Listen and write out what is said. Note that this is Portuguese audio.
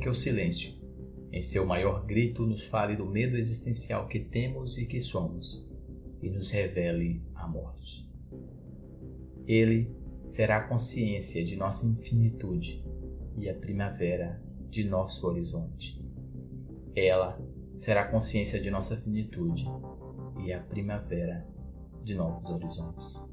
Que o silêncio, em seu maior grito, nos fale do medo existencial que temos e que somos e nos revele a morte. Ele será a consciência de nossa infinitude e a primavera de nosso horizonte. Ela será a consciência de nossa finitude e a primavera de novos horizontes.